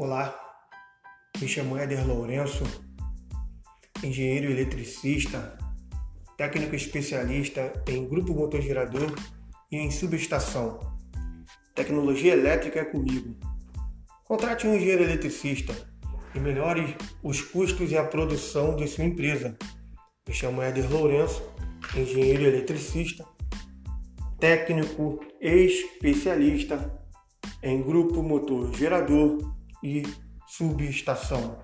Olá, me chamo Éder Lourenço, engenheiro eletricista, técnico especialista em grupo motor gerador e em subestação. Tecnologia elétrica é comigo. Contrate um engenheiro eletricista e melhore os custos e a produção de sua empresa. Me chamo Éder Lourenço, engenheiro eletricista, técnico especialista em grupo motor gerador e subestação.